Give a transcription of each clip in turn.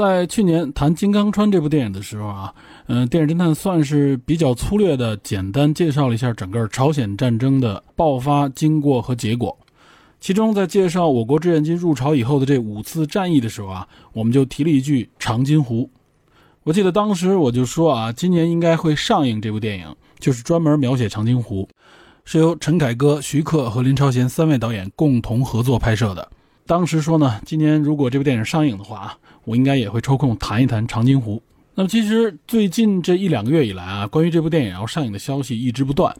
在去年谈《金刚川》这部电影的时候啊，嗯、电影侦探算是比较粗略的简单介绍了一下整个朝鲜战争的爆发经过和结果。其中在介绍我国志愿军入朝以后的这五次战役的时候啊，我们就提了一句长津湖。我记得当时我就说啊，今年应该会上映这部电影，就是专门描写长津湖。是由陈凯歌、徐克和林超贤三位导演共同合作拍摄的。当时说呢，今年如果这部电影上映的话啊，我应该也会抽空谈一谈长津湖。那么其实最近这一两个月以来啊，关于这部电影要上映的消息一直不断。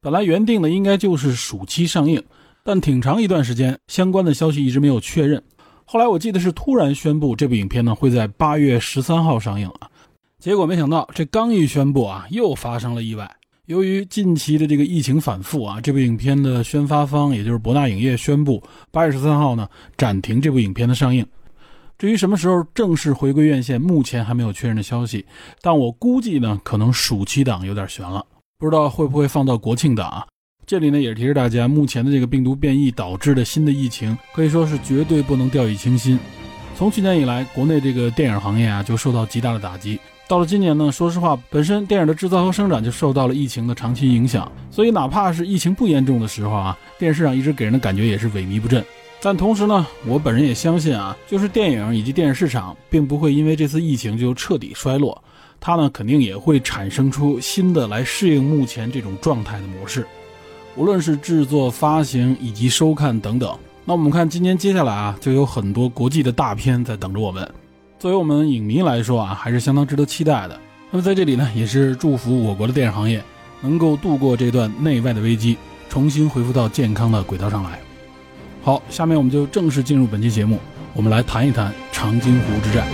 本来原定的应该就是暑期上映，但挺长一段时间相关的消息一直没有确认。后来我记得是突然宣布这部影片呢会在八月十三号上映啊，结果没想到这刚一宣布啊，又发生了意外。由于近期的这个疫情反复啊，这部影片的宣发方也就是博纳影业宣布，八月十三号呢暂停这部影片的上映。至于什么时候正式回归院线，目前还没有确认的消息，但我估计呢，可能暑期档有点悬了，不知道会不会放到国庆档啊？这里呢也是提示大家，目前的这个病毒变异导致的新的疫情，可以说是绝对不能掉以轻心。从去年以来，国内这个电影行业啊就受到极大的打击。到了今年呢，说实话，本身电影的制造和生产就受到了疫情的长期影响，所以哪怕是疫情不严重的时候啊，电视上一直给人的感觉也是萎靡不振。但同时呢，我本人也相信啊，就是电影以及电视市场并不会因为这次疫情就彻底衰落，它呢肯定也会产生出新的来适应目前这种状态的模式，无论是制作、发行以及收看等等。那我们看今年接下来啊，就有很多国际的大片在等着我们。作为我们影迷来说啊，还是相当值得期待的。那么在这里呢，也是祝福我国的电影行业能够度过这段内外的危机，重新恢复到健康的轨道上来。好，下面我们就正式进入本期节目，我们来谈一谈长津湖之战。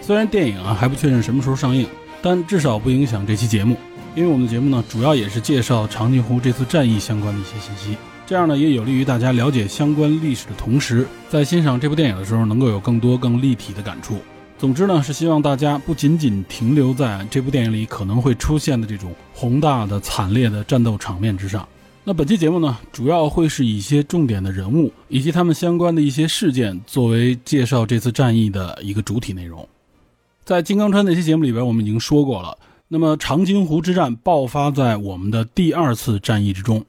虽然电影啊还不确认什么时候上映。但至少不影响这期节目，因为我们的节目呢，主要也是介绍长津湖这次战役相关的一些信息，这样呢也有利于大家了解相关历史的同时，在欣赏这部电影的时候，能够有更多更立体的感触。总之呢，是希望大家不仅仅停留在这部电影里可能会出现的这种宏大的、惨烈的战斗场面之上。那本期节目呢，主要会是以一些重点的人物以及他们相关的一些事件作为介绍这次战役的一个主体内容。在金刚川那期节目里边，我们已经说过了。那么长津湖之战爆发在我们的第二次战役之中，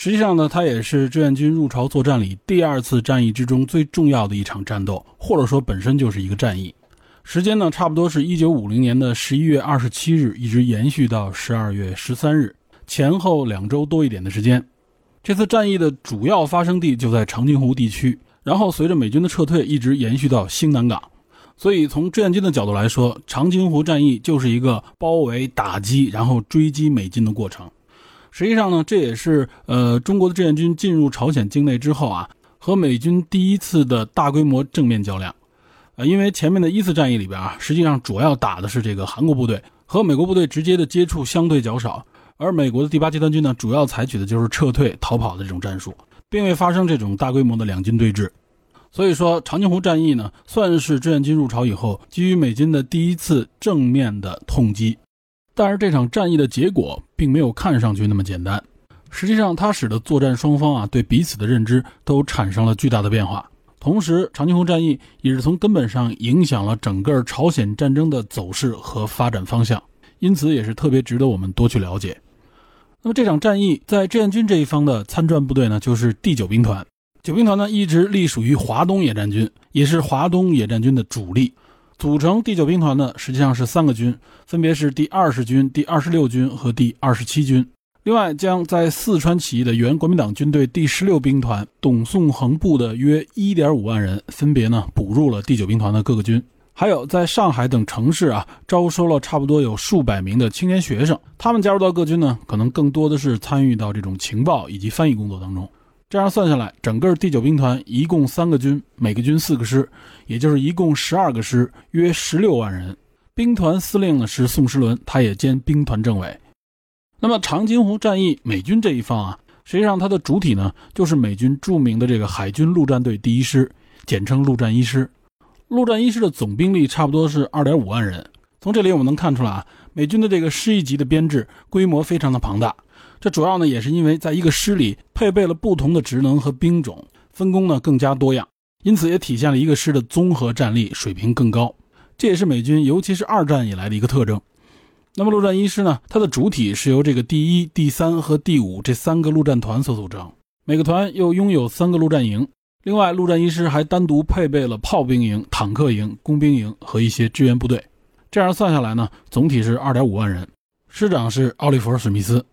实际上呢，它也是志愿军入朝作战里第二次战役之中最重要的一场战斗，或者说本身就是一个战役。时间呢，差不多是一九五零年的十一月二十七日，一直延续到十二月十三日，前后两周多一点的时间。这次战役的主要发生地就在长津湖地区，然后随着美军的撤退，一直延续到兴南港。所以，从志愿军的角度来说，长津湖战役就是一个包围、打击，然后追击美军的过程。实际上呢，这也是呃中国的志愿军进入朝鲜境内之后啊，和美军第一次的大规模正面较量。呃，因为前面的一次战役里边啊，实际上主要打的是这个韩国部队，和美国部队直接的接触相对较少，而美国的第八集团军呢，主要采取的就是撤退、逃跑的这种战术，并未发生这种大规模的两军对峙。所以说，长津湖战役呢，算是志愿军入朝以后基于美军的第一次正面的痛击。但是这场战役的结果并没有看上去那么简单，实际上它使得作战双方啊对彼此的认知都产生了巨大的变化。同时，长津湖战役也是从根本上影响了整个朝鲜战争的走势和发展方向，因此也是特别值得我们多去了解。那么这场战役在志愿军这一方的参战部队呢，就是第九兵团。九兵团呢一直隶属于华东野战军，也是华东野战军的主力。组成第九兵团的实际上是三个军，分别是第二十军、第二十六军和第二十七军。另外，将在四川起义的原国民党军队第十六兵团董宋恒部的约一点五万人，分别呢补入了第九兵团的各个军。还有在上海等城市啊，招收了差不多有数百名的青年学生，他们加入到各军呢，可能更多的是参与到这种情报以及翻译工作当中。这样算下来，整个第九兵团一共三个军，每个军四个师，也就是一共十二个师，约十六万人。兵团司令呢是宋时轮，他也兼兵团政委。那么长津湖战役，美军这一方啊，实际上它的主体呢就是美军著名的这个海军陆战队第一师，简称陆战一师。陆战一师的总兵力差不多是二点五万人。从这里我们能看出来啊，美军的这个师一级的编制规模非常的庞大。这主要呢也是因为在一个师里配备了不同的职能和兵种，分工呢更加多样，因此也体现了一个师的综合战力水平更高。这也是美军尤其是二战以来的一个特征。那么陆战一师呢，它的主体是由这个第一、第三和第五这三个陆战团所组成，每个团又拥有三个陆战营。另外，陆战一师还单独配备了炮兵营、坦克营、工兵营和一些支援部队。这样算下来呢，总体是二点五万人，师长是奥利弗·史密斯。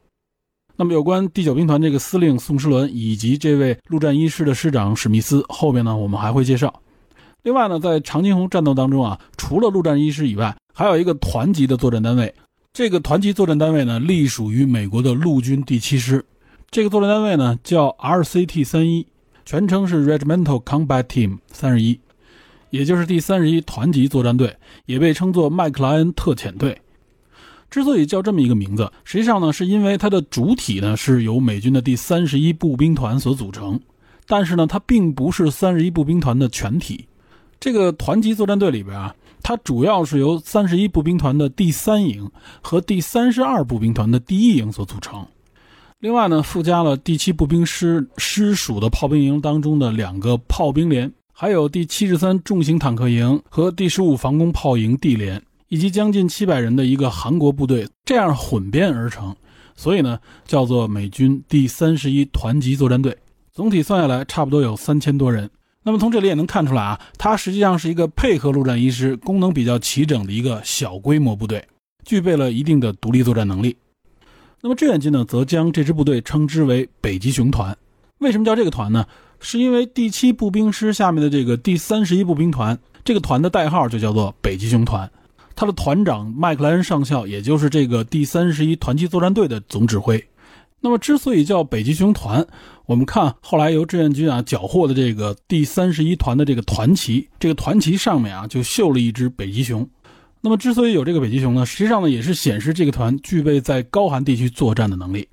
那么，有关第九兵团这个司令宋时轮以及这位陆战一师的师长史密斯，后边呢我们还会介绍。另外呢，在长津湖战斗当中啊，除了陆战一师以外，还有一个团级的作战单位。这个团级作战单位呢，隶属于美国的陆军第七师。这个作战单位呢叫 RCT 三一，全称是 Regimental Combat Team 三十一，也就是第三十一团级作战队，也被称作麦克莱恩特遣队。之所以叫这么一个名字，实际上呢，是因为它的主体呢是由美军的第三十一步兵团所组成，但是呢，它并不是三十一步兵团的全体。这个团级作战队里边啊，它主要是由三十一步兵团的第三营和第三十二步兵团的第一营所组成。另外呢，附加了第七步兵师师属的炮兵营当中的两个炮兵连，还有第七十三重型坦克营和第十五防空炮营 D 连。以及将近七百人的一个韩国部队，这样混编而成，所以呢，叫做美军第三十一团级作战队。总体算下来，差不多有三千多人。那么从这里也能看出来啊，它实际上是一个配合陆战一师、功能比较齐整的一个小规模部队，具备了一定的独立作战能力。那么志愿军呢，则将这支部队称之为北极熊团。为什么叫这个团呢？是因为第七步兵师下面的这个第三十一步兵团，这个团的代号就叫做北极熊团。他的团长麦克莱恩上校，也就是这个第三十一团级作战队的总指挥。那么，之所以叫北极熊团，我们看后来由志愿军啊缴获的这个第三十一团的这个团旗，这个团旗上面啊就绣了一只北极熊。那么，之所以有这个北极熊呢，实际上呢也是显示这个团具备在高寒地区作战的能力。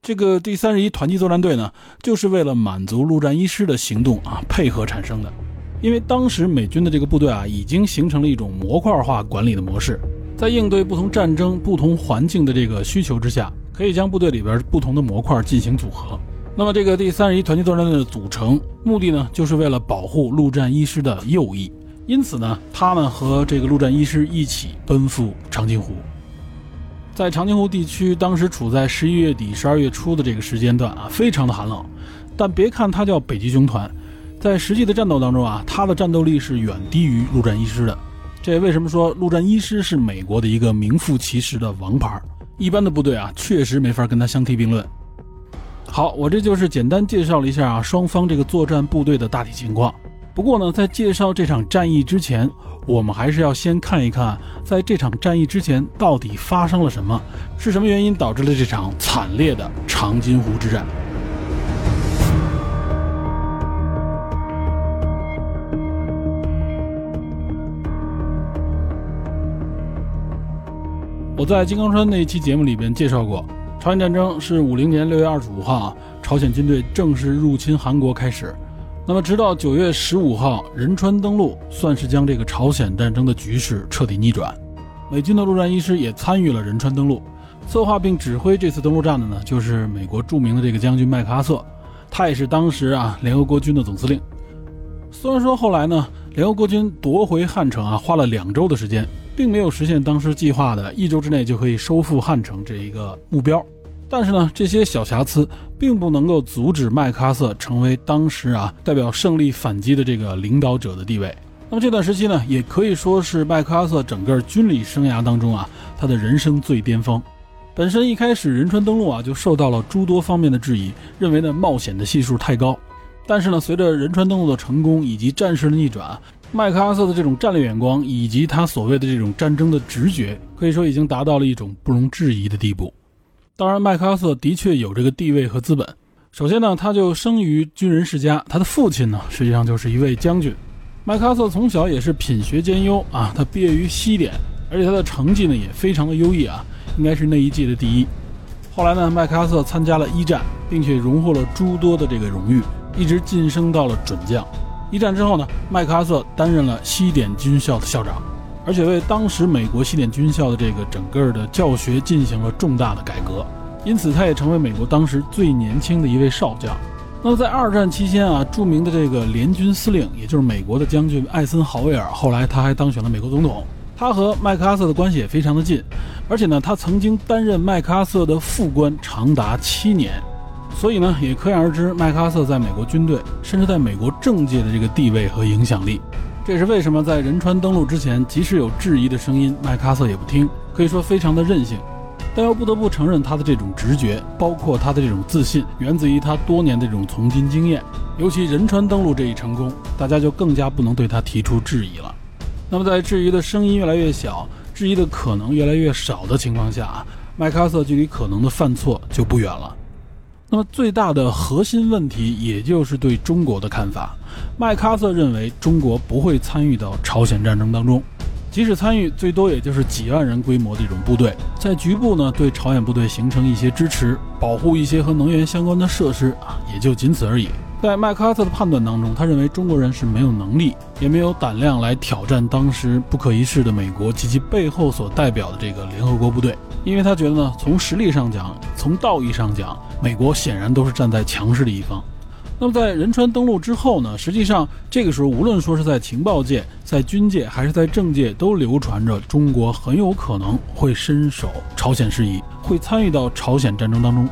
这个第三十一团级作战队呢，就是为了满足陆战一师的行动啊配合产生的。因为当时美军的这个部队啊，已经形成了一种模块化管理的模式，在应对不同战争、不同环境的这个需求之下，可以将部队里边不同的模块进行组合。那么，这个第三十一团级作战队的组成目的呢，就是为了保护陆战一师的右翼。因此呢，他们和这个陆战一师一起奔赴长津湖。在长津湖地区，当时处在十一月底、十二月初的这个时间段啊，非常的寒冷。但别看它叫北极熊团。在实际的战斗当中啊，他的战斗力是远低于陆战一师的。这为什么说陆战一师是美国的一个名副其实的王牌？一般的部队啊，确实没法跟他相提并论。好，我这就是简单介绍了一下啊双方这个作战部队的大体情况。不过呢，在介绍这场战役之前，我们还是要先看一看，在这场战役之前到底发生了什么，是什么原因导致了这场惨烈的长津湖之战。我在金刚川那一期节目里边介绍过，朝鲜战争是五零年六月二十五号啊，朝鲜军队正式入侵韩国开始。那么，直到九月十五号仁川登陆，算是将这个朝鲜战争的局势彻底逆转。美军的陆战一师也参与了仁川登陆，策划并指挥这次登陆战的呢，就是美国著名的这个将军麦克阿瑟，他也是当时啊联合国军的总司令。虽然说后来呢，联合国军夺回汉城啊，花了两周的时间。并没有实现当时计划的一周之内就可以收复汉城这一个目标，但是呢，这些小瑕疵并不能够阻止麦克阿瑟成为当时啊代表胜利反击的这个领导者的地位。那么这段时期呢，也可以说是麦克阿瑟整个军旅生涯当中啊他的人生最巅峰。本身一开始仁川登陆啊就受到了诸多方面的质疑，认为呢冒险的系数太高。但是呢，随着仁川登陆的成功以及战事的逆转。麦克阿瑟的这种战略眼光，以及他所谓的这种战争的直觉，可以说已经达到了一种不容置疑的地步。当然，麦克阿瑟的确有这个地位和资本，首先呢，他就生于军人世家，他的父亲呢实际上就是一位将军。麦克阿瑟从小也是品学兼优啊，他毕业于西点，而且他的成绩呢也非常的优异啊，应该是那一届的第一。后来呢，麦克阿瑟参加了一战，并且荣获了诸多的这个荣誉，一直晋升到了准将。一战之后呢，麦克阿瑟担任了西点军校的校长，而且为当时美国西点军校的这个整个的教学进行了重大的改革。因此，他也成为美国当时最年轻的一位少将。那么，在二战期间啊，著名的这个联军司令，也就是美国的将军艾森豪威尔，后来他还当选了美国总统。他和麦克阿瑟的关系也非常的近，而且呢，他曾经担任麦克阿瑟的副官长达七年。所以呢，也可想而知，麦克阿瑟在美国军队，甚至在美国政界的这个地位和影响力。这也是为什么在仁川登陆之前，即使有质疑的声音，麦克阿瑟也不听，可以说非常的任性。但又不得不承认，他的这种直觉，包括他的这种自信，源自于他多年的这种从军经验。尤其仁川登陆这一成功，大家就更加不能对他提出质疑了。那么，在质疑的声音越来越小，质疑的可能越来越少的情况下啊，麦克阿瑟距离可能的犯错就不远了。那么，最大的核心问题，也就是对中国的看法。麦克阿瑟认为，中国不会参与到朝鲜战争当中。即使参与，最多也就是几万人规模的一种部队，在局部呢对朝鲜部队形成一些支持，保护一些和能源相关的设施啊，也就仅此而已。在麦克阿瑟的判断当中，他认为中国人是没有能力，也没有胆量来挑战当时不可一世的美国及其背后所代表的这个联合国部队，因为他觉得呢，从实力上讲，从道义上讲，美国显然都是站在强势的一方。那么在仁川登陆之后呢？实际上，这个时候无论说是在情报界、在军界还是在政界，都流传着中国很有可能会伸手朝鲜事宜，会参与到朝鲜战争当中。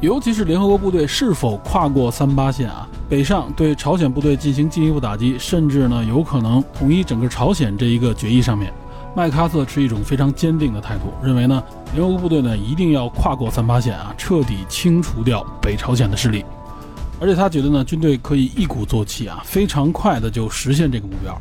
尤其是联合国部队是否跨过三八线啊，北上对朝鲜部队进行进一步打击，甚至呢有可能统一整个朝鲜这一个决议上面，麦克阿瑟持一种非常坚定的态度，认为呢联合国部队呢一定要跨过三八线啊，彻底清除掉北朝鲜的势力。而且他觉得呢，军队可以一鼓作气啊，非常快的就实现这个目标。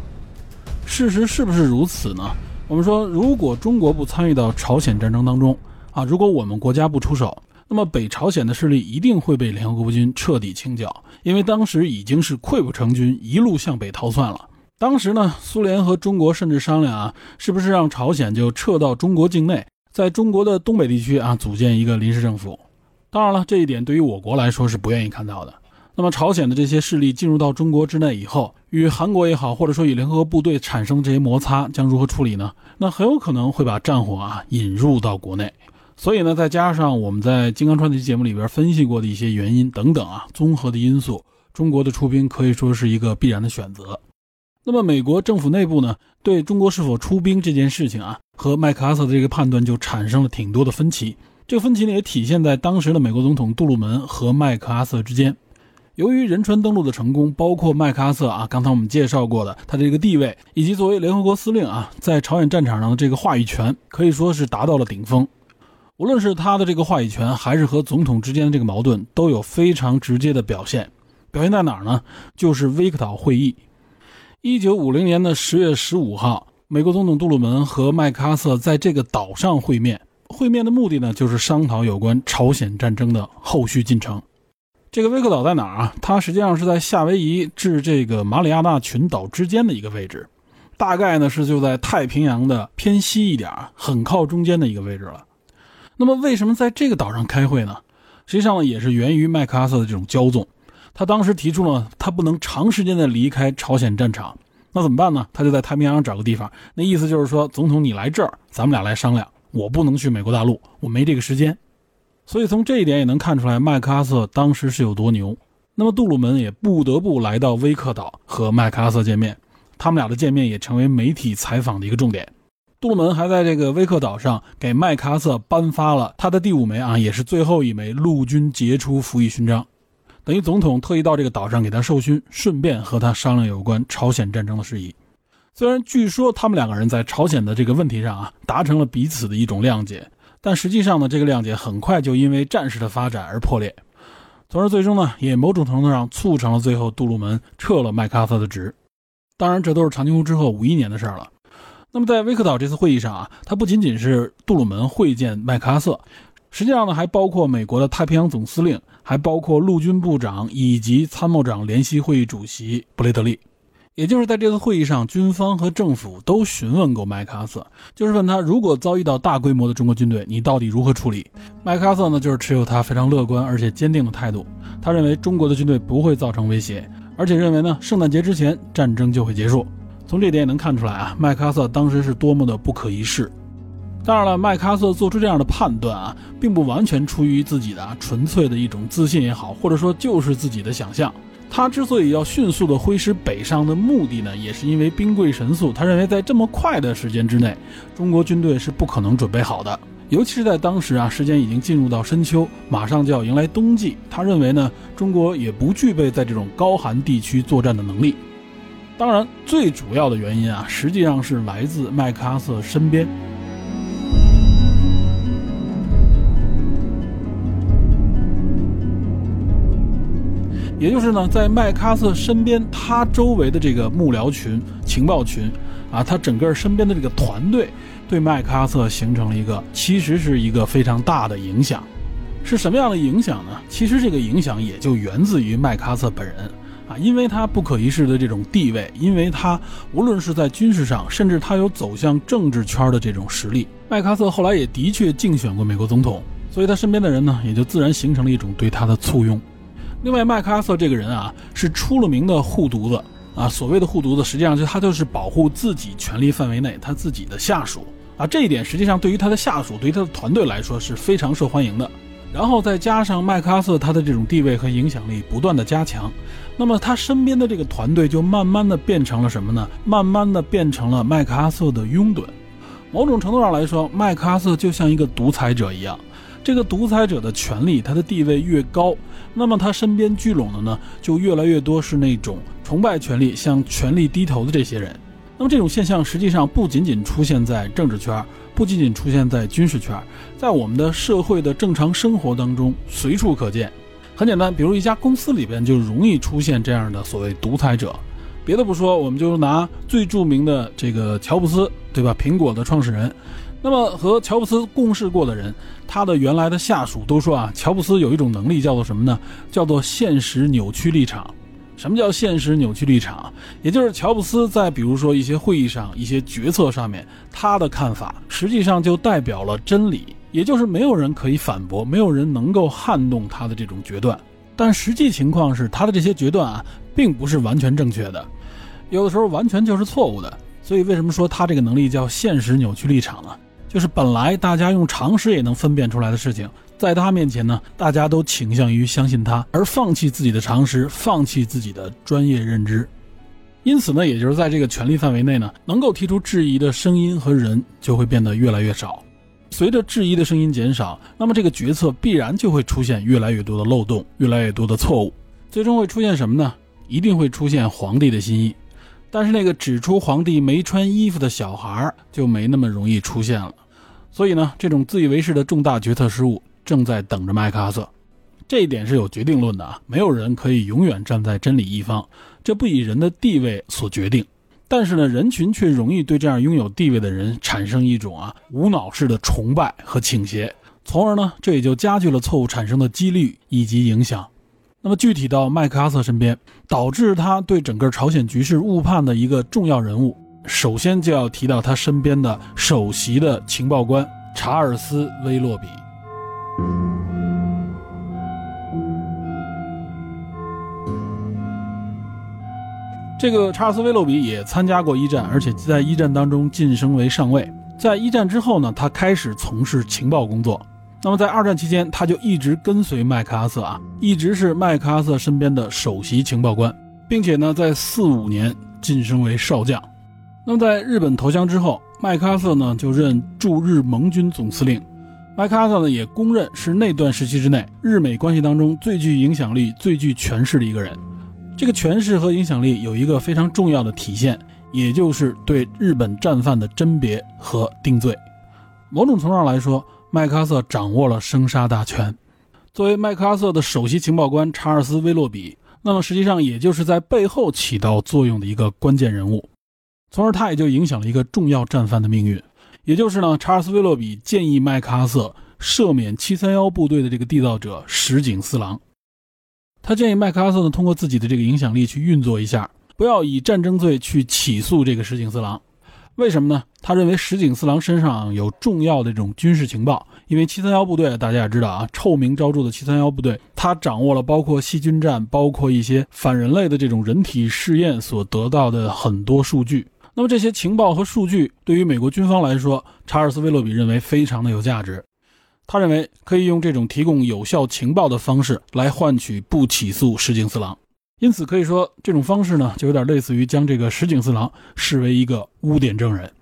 事实是不是如此呢？我们说，如果中国不参与到朝鲜战争当中啊，如果我们国家不出手，那么北朝鲜的势力一定会被联合国军彻底清剿，因为当时已经是溃不成军，一路向北逃窜了。当时呢，苏联和中国甚至商量啊，是不是让朝鲜就撤到中国境内，在中国的东北地区啊，组建一个临时政府。当然了，这一点对于我国来说是不愿意看到的。那么，朝鲜的这些势力进入到中国之内以后，与韩国也好，或者说与联合部队产生这些摩擦，将如何处理呢？那很有可能会把战火啊引入到国内。所以呢，再加上我们在《金刚川》这期节目里边分析过的一些原因等等啊，综合的因素，中国的出兵可以说是一个必然的选择。那么，美国政府内部呢，对中国是否出兵这件事情啊，和麦克阿瑟的这个判断就产生了挺多的分歧。这个分歧呢，也体现在当时的美国总统杜鲁门和麦克阿瑟之间。由于仁川登陆的成功，包括麦克阿瑟啊，刚才我们介绍过的他的这个地位，以及作为联合国司令啊，在朝鲜战场上的这个话语权，可以说是达到了顶峰。无论是他的这个话语权，还是和总统之间的这个矛盾，都有非常直接的表现。表现在哪儿呢？就是威克岛会议。一九五零年的十月十五号，美国总统杜鲁门和麦克阿瑟在这个岛上会面。会面的目的呢，就是商讨有关朝鲜战争的后续进程。这个威克岛在哪儿啊？它实际上是在夏威夷至这个马里亚纳群岛之间的一个位置，大概呢是就在太平洋的偏西一点，很靠中间的一个位置了。那么为什么在这个岛上开会呢？实际上呢也是源于麦克阿瑟的这种骄纵，他当时提出了他不能长时间的离开朝鲜战场，那怎么办呢？他就在太平洋找个地方，那意思就是说，总统你来这儿，咱们俩来商量，我不能去美国大陆，我没这个时间。所以从这一点也能看出来，麦克阿瑟当时是有多牛。那么杜鲁门也不得不来到威克岛和麦克阿瑟见面，他们俩的见面也成为媒体采访的一个重点。杜鲁门还在这个威克岛上给麦克阿瑟颁发了他的第五枚啊，也是最后一枚陆军杰出服役勋章，等于总统特意到这个岛上给他授勋，顺便和他商量有关朝鲜战争的事宜。虽然据说他们两个人在朝鲜的这个问题上啊，达成了彼此的一种谅解。但实际上呢，这个谅解很快就因为战事的发展而破裂，从而最终呢，也某种程度上促成了最后杜鲁门撤了麦克阿瑟的职。当然，这都是长津湖之后五一年的事儿了。那么，在威克岛这次会议上啊，他不仅仅是杜鲁门会见麦克阿瑟，实际上呢，还包括美国的太平洋总司令，还包括陆军部长以及参谋长联席会议主席布雷德利。也就是在这次会议上，军方和政府都询问过麦克阿瑟，就是问他，如果遭遇到大规模的中国军队，你到底如何处理？麦克阿瑟呢，就是持有他非常乐观而且坚定的态度。他认为中国的军队不会造成威胁，而且认为呢，圣诞节之前战争就会结束。从这点也能看出来啊，麦克阿瑟当时是多么的不可一世。当然了，麦克阿瑟做出这样的判断啊，并不完全出于自己的纯粹的一种自信也好，或者说就是自己的想象。他之所以要迅速的挥师北上的目的呢，也是因为兵贵神速。他认为在这么快的时间之内，中国军队是不可能准备好的。尤其是在当时啊，时间已经进入到深秋，马上就要迎来冬季。他认为呢，中国也不具备在这种高寒地区作战的能力。当然，最主要的原因啊，实际上是来自麦克阿瑟身边。也就是呢，在麦克阿瑟身边，他周围的这个幕僚群、情报群，啊，他整个身边的这个团队，对麦克阿瑟形成了一个，其实是一个非常大的影响。是什么样的影响呢？其实这个影响也就源自于麦克阿瑟本人，啊，因为他不可一世的这种地位，因为他无论是在军事上，甚至他有走向政治圈的这种实力。麦克阿瑟后来也的确竞选过美国总统，所以他身边的人呢，也就自然形成了一种对他的簇拥。另外，麦克阿瑟这个人啊，是出了名的护犊子啊。所谓的护犊子，实际上就他就是保护自己权力范围内他自己的下属啊。这一点实际上对于他的下属，对于他的团队来说是非常受欢迎的。然后再加上麦克阿瑟他的这种地位和影响力不断的加强，那么他身边的这个团队就慢慢的变成了什么呢？慢慢的变成了麦克阿瑟的拥趸。某种程度上来说，麦克阿瑟就像一个独裁者一样。这个独裁者的权力，他的地位越高，那么他身边聚拢的呢，就越来越多是那种崇拜权力、向权力低头的这些人。那么这种现象实际上不仅仅出现在政治圈，不仅仅出现在军事圈，在我们的社会的正常生活当中随处可见。很简单，比如一家公司里边就容易出现这样的所谓独裁者。别的不说，我们就拿最著名的这个乔布斯，对吧？苹果的创始人。那么和乔布斯共事过的人，他的原来的下属都说啊，乔布斯有一种能力叫做什么呢？叫做现实扭曲立场。什么叫现实扭曲立场？也就是乔布斯在比如说一些会议上、一些决策上面，他的看法实际上就代表了真理，也就是没有人可以反驳，没有人能够撼动他的这种决断。但实际情况是，他的这些决断啊，并不是完全正确的，有的时候完全就是错误的。所以为什么说他这个能力叫现实扭曲立场呢？就是本来大家用常识也能分辨出来的事情，在他面前呢，大家都倾向于相信他，而放弃自己的常识，放弃自己的专业认知。因此呢，也就是在这个权力范围内呢，能够提出质疑的声音和人就会变得越来越少。随着质疑的声音减少，那么这个决策必然就会出现越来越多的漏洞，越来越多的错误。最终会出现什么呢？一定会出现皇帝的心意。但是那个指出皇帝没穿衣服的小孩就没那么容易出现了，所以呢，这种自以为是的重大决策失误正在等着麦克阿瑟。这一点是有决定论的啊，没有人可以永远站在真理一方，这不以人的地位所决定。但是呢，人群却容易对这样拥有地位的人产生一种啊无脑式的崇拜和倾斜，从而呢，这也就加剧了错误产生的几率以及影响。那么具体到麦克阿瑟身边，导致他对整个朝鲜局势误判的一个重要人物，首先就要提到他身边的首席的情报官查尔斯·威洛比。这个查尔斯·威洛比也参加过一战，而且在一战当中晋升为上尉。在一战之后呢，他开始从事情报工作。那么在二战期间，他就一直跟随麦克阿瑟啊，一直是麦克阿瑟身边的首席情报官，并且呢，在四五年晋升为少将。那么在日本投降之后，麦克阿瑟呢就任驻日盟军总司令。麦克阿瑟呢也公认是那段时期之内日美关系当中最具影响力、最具权势的一个人。这个权势和影响力有一个非常重要的体现，也就是对日本战犯的甄别和定罪。某种程度上来说。麦克阿瑟掌握了生杀大权。作为麦克阿瑟的首席情报官查尔斯·威洛比，那么实际上也就是在背后起到作用的一个关键人物，从而他也就影响了一个重要战犯的命运。也就是呢，查尔斯·威洛比建议麦克阿瑟赦免七三幺部队的这个缔造者石井四郎。他建议麦克阿瑟呢，通过自己的这个影响力去运作一下，不要以战争罪去起诉这个石井四郎。为什么呢？他认为石井四郎身上有重要的这种军事情报，因为七三幺部队大家也知道啊，臭名昭著的七三幺部队，他掌握了包括细菌战、包括一些反人类的这种人体试验所得到的很多数据。那么这些情报和数据对于美国军方来说，查尔斯·威洛比认为非常的有价值。他认为可以用这种提供有效情报的方式来换取不起诉石井四郎。因此可以说，这种方式呢，就有点类似于将这个石井四郎视为一个污点证人。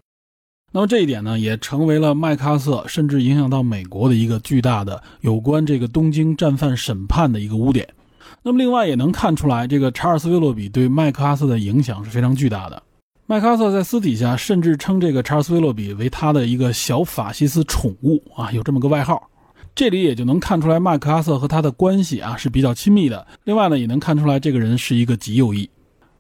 那么这一点呢，也成为了麦克阿瑟甚至影响到美国的一个巨大的有关这个东京战犯审判的一个污点。那么另外也能看出来，这个查尔斯·威洛比对麦克阿瑟的影响是非常巨大的。麦克阿瑟在私底下甚至称这个查尔斯·威洛比为他的一个小法西斯宠物啊，有这么个外号。这里也就能看出来，麦克阿瑟和他的关系啊是比较亲密的。另外呢，也能看出来这个人是一个极右翼。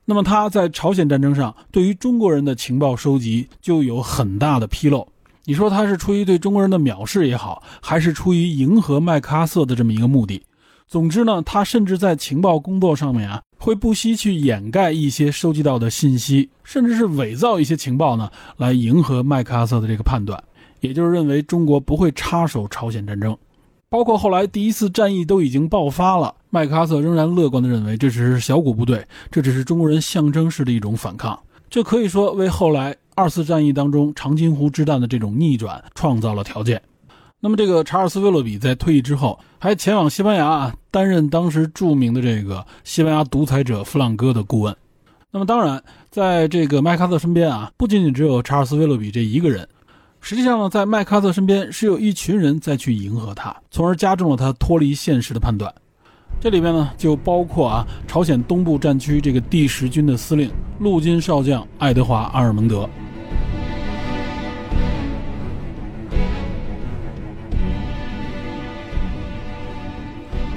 那么他在朝鲜战争上对于中国人的情报收集就有很大的纰漏。你说他是出于对中国人的藐视也好，还是出于迎合麦克阿瑟的这么一个目的？总之呢，他甚至在情报工作上面啊，会不惜去掩盖一些收集到的信息，甚至是伪造一些情报呢，来迎合麦克阿瑟的这个判断，也就是认为中国不会插手朝鲜战争。包括后来第一次战役都已经爆发了，麦克阿瑟仍然乐观地认为这只是小股部队，这只是中国人象征式的一种反抗。这可以说为后来二次战役当中长津湖之战的这种逆转创造了条件。那么，这个查尔斯·威洛比在退役之后还前往西班牙啊担任当时著名的这个西班牙独裁者弗朗哥的顾问。那么，当然，在这个麦克阿瑟身边啊，不仅仅只有查尔斯·威洛比这一个人。实际上呢，在麦克阿瑟身边是有一群人在去迎合他，从而加重了他脱离现实的判断。这里面呢，就包括啊，朝鲜东部战区这个第十军的司令陆军少将爱德华·阿尔蒙德。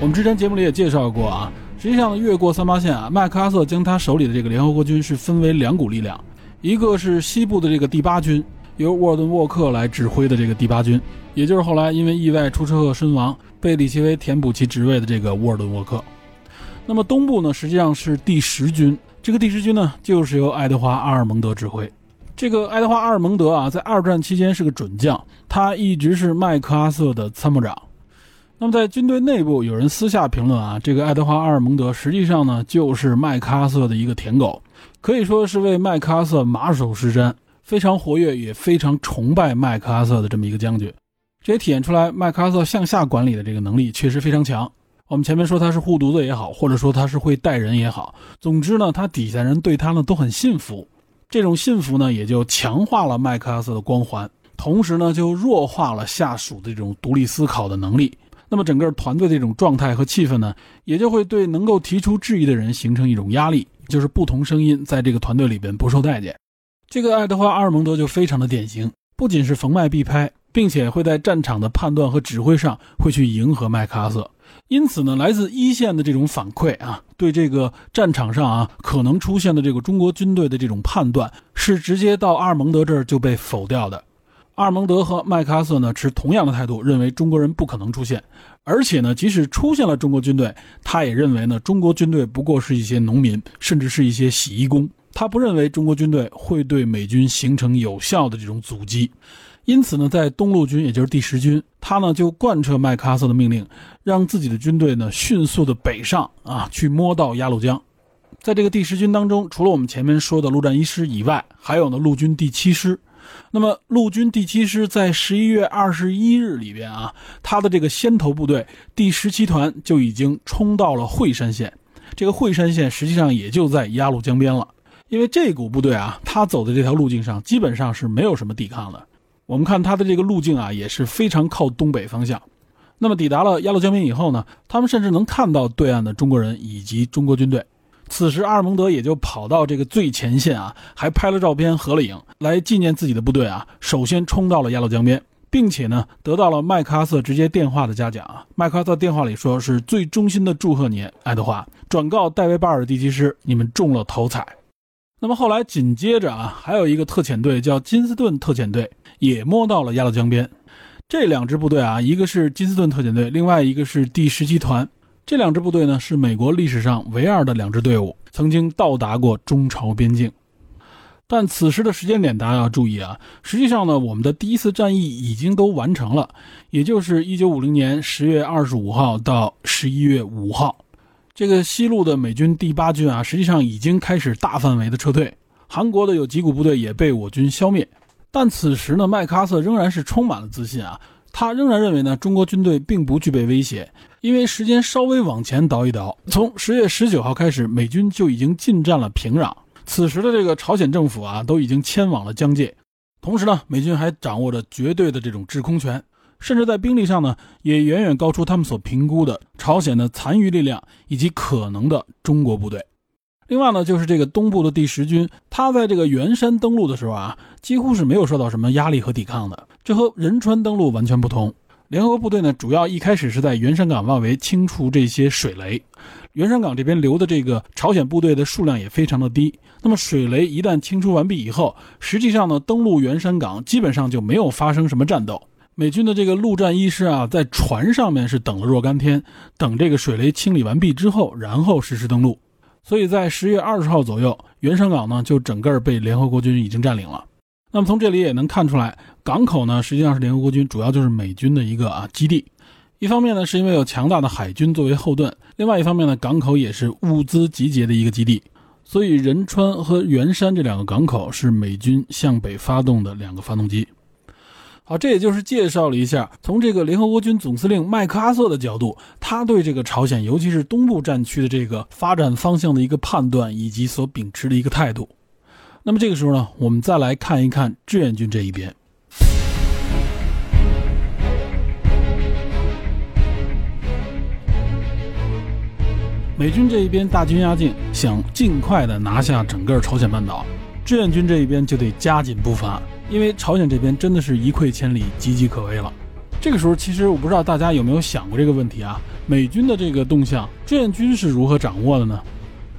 我们之前节目里也介绍过啊，实际上越过三八线啊，麦克阿瑟将他手里的这个联合国军是分为两股力量，一个是西部的这个第八军。由沃尔顿·沃克来指挥的这个第八军，也就是后来因为意外出车祸身亡、被李奇微填补其职位的这个沃尔顿·沃克。那么东部呢，实际上是第十军。这个第十军呢，就是由爱德华·阿尔蒙德指挥。这个爱德华·阿尔蒙德啊，在二战期间是个准将，他一直是麦克阿瑟的参谋长。那么在军队内部，有人私下评论啊，这个爱德华·阿尔蒙德实际上呢，就是麦克阿瑟的一个舔狗，可以说是为麦克阿瑟马首是瞻。非常活跃，也非常崇拜麦克阿瑟的这么一个将军，这也体现出来麦克阿瑟向下管理的这个能力确实非常强。我们前面说他是护犊子也好，或者说他是会带人也好，总之呢，他底下人对他呢都很信服。这种信服呢，也就强化了麦克阿瑟的光环，同时呢，就弱化了下属的这种独立思考的能力。那么整个团队的这种状态和气氛呢，也就会对能够提出质疑的人形成一种压力，就是不同声音在这个团队里边不受待见。这个爱德华·阿尔蒙德就非常的典型，不仅是逢麦必拍，并且会在战场的判断和指挥上会去迎合麦克阿瑟。因此呢，来自一线的这种反馈啊，对这个战场上啊可能出现的这个中国军队的这种判断，是直接到阿尔蒙德这儿就被否掉的。阿尔蒙德和麦克阿瑟呢持同样的态度，认为中国人不可能出现，而且呢，即使出现了中国军队，他也认为呢，中国军队不过是一些农民，甚至是一些洗衣工。他不认为中国军队会对美军形成有效的这种阻击，因此呢，在东路军，也就是第十军，他呢就贯彻麦克阿瑟的命令，让自己的军队呢迅速的北上啊，去摸到鸭绿江。在这个第十军当中，除了我们前面说的陆战一师以外，还有呢陆军第七师。那么陆军第七师在十一月二十一日里边啊，他的这个先头部队第十七团就已经冲到了惠山县。这个惠山县实际上也就在鸭绿江边了。因为这股部队啊，他走的这条路径上基本上是没有什么抵抗的。我们看他的这个路径啊，也是非常靠东北方向。那么抵达了鸭绿江边以后呢，他们甚至能看到对岸的中国人以及中国军队。此时阿尔蒙德也就跑到这个最前线啊，还拍了照片、合了影，来纪念自己的部队啊。首先冲到了鸭绿江边，并且呢，得到了麦克阿瑟直接电话的嘉奖啊。麦克阿瑟电话里说是最衷心的祝贺你，爱德华。转告戴维巴尔第七师，你们中了头彩。那么后来紧接着啊，还有一个特遣队叫金斯顿特遣队，也摸到了鸭绿江边。这两支部队啊，一个是金斯顿特遣队，另外一个是第十七团。这两支部队呢，是美国历史上唯二的两支队伍，曾经到达过中朝边境。但此时的时间点，大家要注意啊！实际上呢，我们的第一次战役已经都完成了，也就是一九五零年十月二十五号到十一月五号，这个西路的美军第八军啊，实际上已经开始大范围的撤退，韩国的有几股部队也被我军消灭。但此时呢，麦克阿瑟仍然是充满了自信啊，他仍然认为呢，中国军队并不具备威胁，因为时间稍微往前倒一倒，从十月十九号开始，美军就已经进占了平壤。此时的这个朝鲜政府啊，都已经迁往了疆界，同时呢，美军还掌握着绝对的这种制空权，甚至在兵力上呢，也远远高出他们所评估的朝鲜的残余力量以及可能的中国部队。另外呢，就是这个东部的第十军，他在这个元山登陆的时候啊，几乎是没有受到什么压力和抵抗的，这和仁川登陆完全不同。联合国部队呢，主要一开始是在元山港外围清除这些水雷。元山港这边留的这个朝鲜部队的数量也非常的低。那么水雷一旦清除完毕以后，实际上呢，登陆元山港基本上就没有发生什么战斗。美军的这个陆战一师啊，在船上面是等了若干天，等这个水雷清理完毕之后，然后实施登陆。所以在十月二十号左右，元山港呢就整个被联合国军已经占领了。那么从这里也能看出来，港口呢实际上是联合国军主要就是美军的一个啊基地。一方面呢是因为有强大的海军作为后盾，另外一方面呢港口也是物资集结的一个基地。所以仁川和元山这两个港口是美军向北发动的两个发动机。好，这也就是介绍了一下从这个联合国军总司令麦克阿瑟的角度，他对这个朝鲜，尤其是东部战区的这个发展方向的一个判断以及所秉持的一个态度。那么这个时候呢，我们再来看一看志愿军这一边。美军这一边大军压境，想尽快的拿下整个朝鲜半岛，志愿军这一边就得加紧步伐，因为朝鲜这边真的是一溃千里，岌岌可危了。这个时候，其实我不知道大家有没有想过这个问题啊？美军的这个动向，志愿军是如何掌握的呢？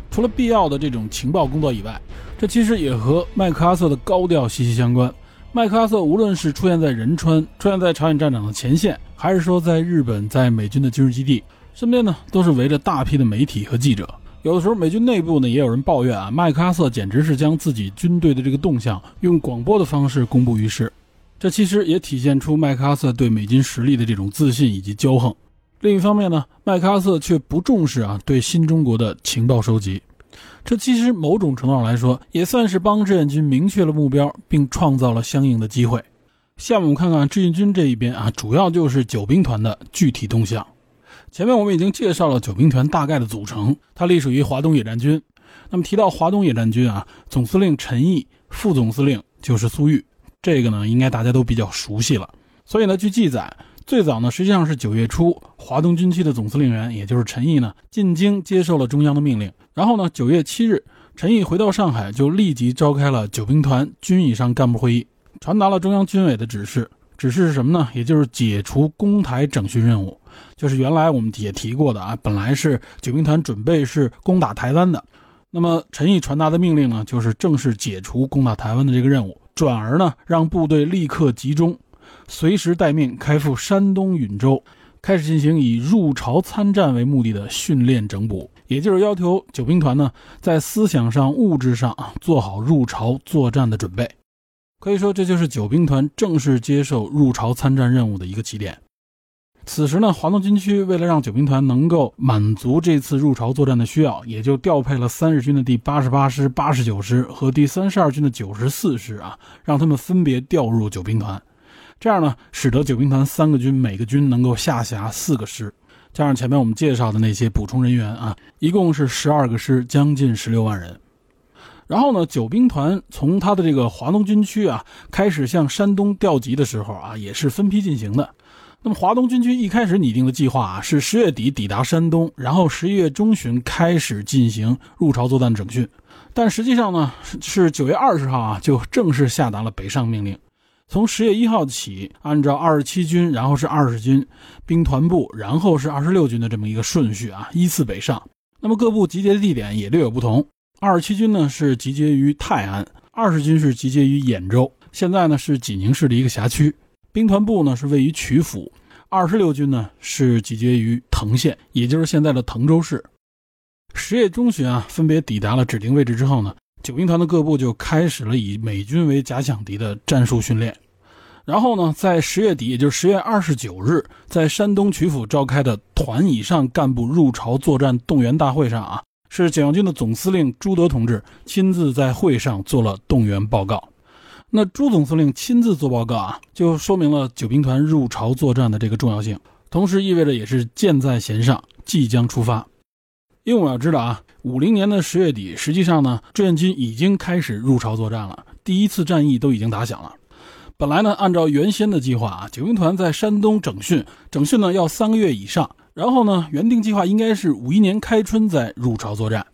除了必要的这种情报工作以外，这其实也和麦克阿瑟的高调息息相关。麦克阿瑟无论是出现在仁川，出现在朝鲜战场的前线，还是说在日本，在美军的军事基地身边呢，都是围着大批的媒体和记者。有的时候，美军内部呢也有人抱怨啊，麦克阿瑟简直是将自己军队的这个动向用广播的方式公布于世。这其实也体现出麦克阿瑟对美军实力的这种自信以及骄横。另一方面呢，麦克阿瑟却不重视啊对新中国的情报收集，这其实某种程度上来说，也算是帮志愿军明确了目标，并创造了相应的机会。下面我们看看志愿军这一边啊，主要就是九兵团的具体动向。前面我们已经介绍了九兵团大概的组成，它隶属于华东野战军。那么提到华东野战军啊，总司令陈毅，副总司令就是粟裕，这个呢应该大家都比较熟悉了。所以呢，据记载。最早呢，实际上是九月初，华东军区的总司令员，也就是陈毅呢，进京接受了中央的命令。然后呢，九月七日，陈毅回到上海，就立即召开了九兵团军以上干部会议，传达了中央军委的指示。指示是什么呢？也就是解除攻台整训任务。就是原来我们也提过的啊，本来是九兵团准备是攻打台湾的，那么陈毅传达的命令呢，就是正式解除攻打台湾的这个任务，转而呢，让部队立刻集中。随时待命，开赴山东兖州，开始进行以入朝参战为目的的训练整补，也就是要求九兵团呢，在思想上、物质上啊，做好入朝作战的准备。可以说，这就是九兵团正式接受入朝参战任务的一个起点。此时呢，华东军区为了让九兵团能够满足这次入朝作战的需要，也就调配了三日军的第八十八师、八十九师和第三十二军的九十四师啊，让他们分别调入九兵团。这样呢，使得九兵团三个军每个军能够下辖四个师，加上前面我们介绍的那些补充人员啊，一共是十二个师，将近十六万人。然后呢，九兵团从他的这个华东军区啊开始向山东调集的时候啊，也是分批进行的。那么华东军区一开始拟定的计划啊，是十月底抵达山东，然后十一月中旬开始进行入朝作战整训。但实际上呢，是九月二十号啊，就正式下达了北上命令。从十月一号起，按照二十七军，然后是二十军兵团部，然后是二十六军的这么一个顺序啊，依次北上。那么各部集结的地点也略有不同。二十七军呢是集结于泰安，二十军是集结于兖州，现在呢是济宁市的一个辖区。兵团部呢是位于曲阜，二十六军呢是集结于藤县，也就是现在的滕州市。十月中旬啊，分别抵达了指定位置之后呢，九兵团的各部就开始了以美军为假想敌的战术训练。然后呢，在十月底，也就是十月二十九日，在山东曲阜召开的团以上干部入朝作战动员大会上啊，是解放军的总司令朱德同志亲自在会上做了动员报告。那朱总司令亲自做报告啊，就说明了九兵团入朝作战的这个重要性，同时意味着也是箭在弦上，即将出发。因为我要知道啊，五零年的十月底，实际上呢，志愿军已经开始入朝作战了，第一次战役都已经打响了。本来呢，按照原先的计划啊，九兵团在山东整训，整训呢要三个月以上。然后呢，原定计划应该是五一年开春再入朝作战。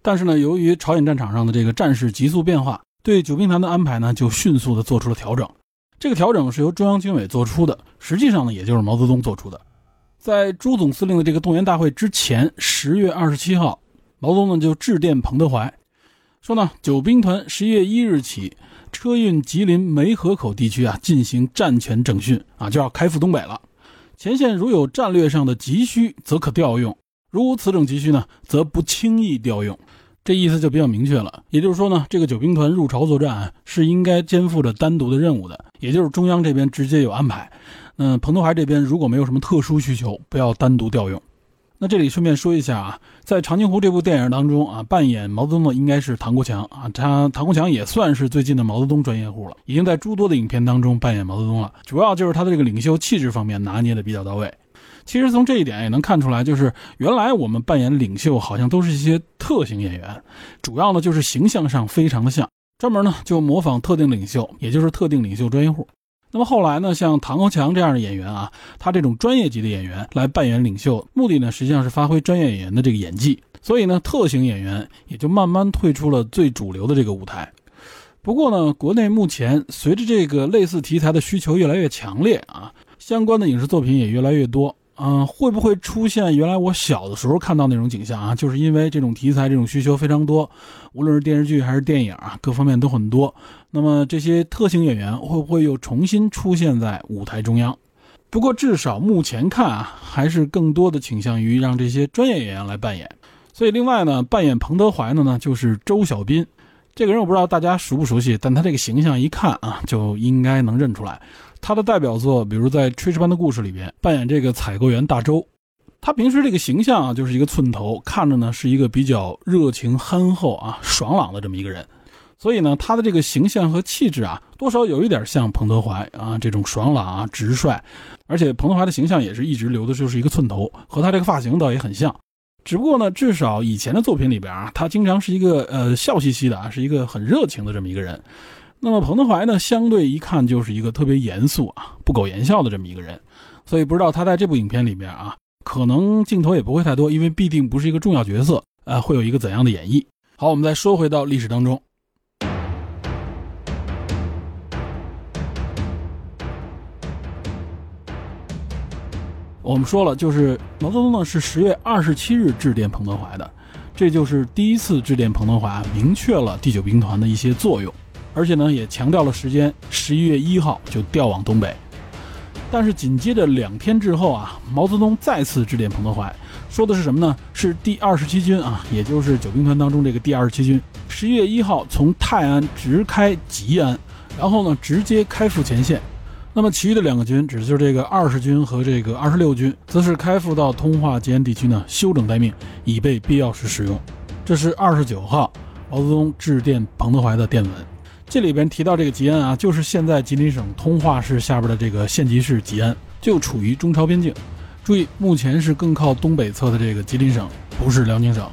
但是呢，由于朝鲜战场上的这个战事急速变化，对九兵团的安排呢就迅速的做出了调整。这个调整是由中央军委做出的，实际上呢，也就是毛泽东做出的。在朱总司令的这个动员大会之前，十月二十七号，毛泽东呢就致电彭德怀，说呢，九兵团十一月一日起。车运吉林梅河口地区啊，进行战前整训啊，就要开赴东北了。前线如有战略上的急需，则可调用；如无此种急需呢，则不轻易调用。这意思就比较明确了。也就是说呢，这个九兵团入朝作战啊是应该肩负着单独的任务的，也就是中央这边直接有安排。嗯，彭德怀这边如果没有什么特殊需求，不要单独调用。那这里顺便说一下啊，在《长津湖》这部电影当中啊，扮演毛泽东的应该是唐国强啊。他唐国强也算是最近的毛泽东专业户了，已经在诸多的影片当中扮演毛泽东了。主要就是他的这个领袖气质方面拿捏的比较到位。其实从这一点也能看出来，就是原来我们扮演领袖好像都是一些特型演员，主要呢就是形象上非常的像，专门呢就模仿特定领袖，也就是特定领袖专业户。那么后来呢，像唐国强这样的演员啊，他这种专业级的演员来扮演领袖，目的呢实际上是发挥专业演员的这个演技。所以呢，特型演员也就慢慢退出了最主流的这个舞台。不过呢，国内目前随着这个类似题材的需求越来越强烈啊，相关的影视作品也越来越多。嗯，会不会出现原来我小的时候看到那种景象啊？就是因为这种题材、这种需求非常多，无论是电视剧还是电影啊，各方面都很多。那么这些特型演员会不会又重新出现在舞台中央？不过至少目前看啊，还是更多的倾向于让这些专业演员来扮演。所以另外呢，扮演彭德怀的呢就是周小斌，这个人我不知道大家熟不熟悉，但他这个形象一看啊，就应该能认出来。他的代表作，比如在《炊事班的故事》里边扮演这个采购员大周，他平时这个形象啊，就是一个寸头，看着呢是一个比较热情憨厚啊、爽朗的这么一个人，所以呢，他的这个形象和气质啊，多少有一点像彭德怀啊这种爽朗啊、直率，而且彭德怀的形象也是一直留的就是一个寸头，和他这个发型倒也很像，只不过呢，至少以前的作品里边啊，他经常是一个呃笑嘻嘻的啊，是一个很热情的这么一个人。那么彭德怀呢，相对一看就是一个特别严肃啊、不苟言笑的这么一个人，所以不知道他在这部影片里面啊，可能镜头也不会太多，因为必定不是一个重要角色，呃，会有一个怎样的演绎？好，我们再说回到历史当中，我们说了，就是毛泽东呢是十月二十七日致电彭德怀的，这就是第一次致电彭德怀，明确了第九兵团的一些作用。而且呢，也强调了时间，十一月一号就调往东北。但是紧接着两天之后啊，毛泽东再次致电彭德怀，说的是什么呢？是第二十七军啊，也就是九兵团当中这个第二十七军，十一月一号从泰安直开吉安，然后呢直接开赴前线。那么其余的两个军，指的就是这个二十军和这个二十六军，则是开赴到通化吉安地区呢休整待命，以备必要时使用。这是二十九号毛泽东致电彭德怀的电文。这里边提到这个吉安啊，就是现在吉林省通化市下边的这个县级市吉安，就处于中朝边境。注意，目前是更靠东北侧的这个吉林省，不是辽宁省。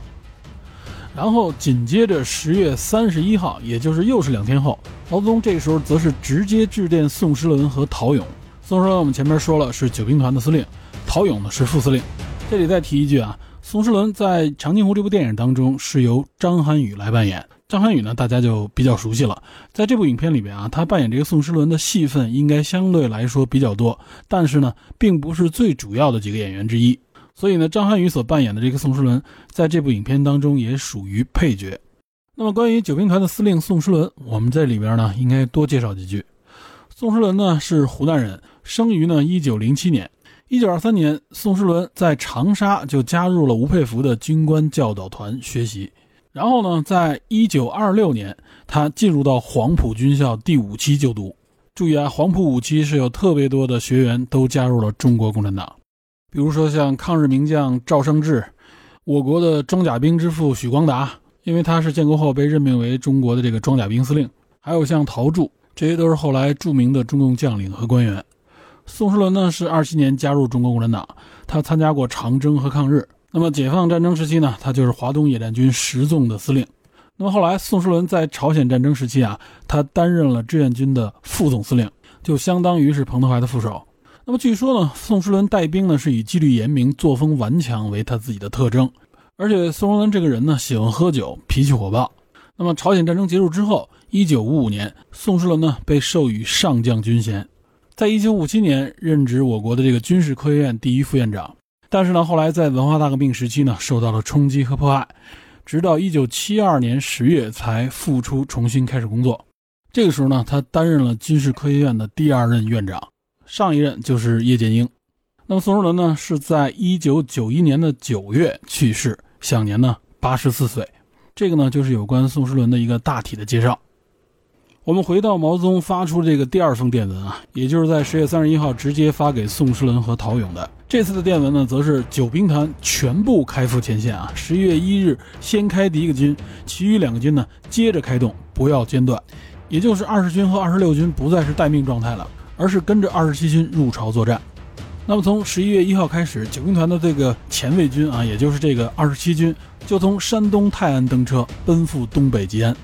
然后紧接着十月三十一号，也就是又是两天后，毛泽东这个时候则是直接致电宋时轮和陶勇。宋时轮我们前面说了是九兵团的司令，陶勇呢是副司令。这里再提一句啊，宋时轮在《长津湖》这部电影当中是由张涵予来扮演。张涵予呢，大家就比较熟悉了。在这部影片里边啊，他扮演这个宋时轮的戏份应该相对来说比较多，但是呢，并不是最主要的几个演员之一。所以呢，张涵予所扮演的这个宋时轮，在这部影片当中也属于配角。那么，关于九兵团的司令宋时轮，我们在里边呢，应该多介绍几句。宋时轮呢是湖南人，生于呢一九零七年。一九二三年，宋时轮在长沙就加入了吴佩孚的军官教导团学习。然后呢，在一九二六年，他进入到黄埔军校第五期就读。注意啊，黄埔五期是有特别多的学员都加入了中国共产党，比如说像抗日名将赵尚志，我国的装甲兵之父许光达，因为他是建国后被任命为中国的这个装甲兵司令，还有像陶铸，这些都是后来著名的中共将领和官员。宋时轮呢是二七年加入中国共产党，他参加过长征和抗日。那么解放战争时期呢，他就是华东野战军十纵的司令。那么后来宋时轮在朝鲜战争时期啊，他担任了志愿军的副总司令，就相当于是彭德怀的副手。那么据说呢，宋时轮带兵呢是以纪律严明、作风顽强为他自己的特征。而且宋时轮这个人呢喜欢喝酒，脾气火爆。那么朝鲜战争结束之后，一九五五年，宋时轮呢被授予上将军衔。在一九五七年任职我国的这个军事科学院第一副院长，但是呢，后来在文化大革命时期呢，受到了冲击和迫害，直到一九七二年十月才复出，重新开始工作。这个时候呢，他担任了军事科学院的第二任院长，上一任就是叶剑英。那么宋时轮呢，是在一九九一年的九月去世，享年呢八十四岁。这个呢，就是有关宋时轮的一个大体的介绍。我们回到毛泽东发出这个第二封电文啊，也就是在十月三十一号直接发给宋时轮和陶勇的。这次的电文呢，则是九兵团全部开赴前线啊。十一月一日先开第一个军，其余两个军呢接着开动，不要间断。也就是二十军和二十六军不再是待命状态了，而是跟着二十七军入朝作战。那么从十一月一号开始，九兵团的这个前卫军啊，也就是这个二十七军，就从山东泰安登车，奔赴东北吉安。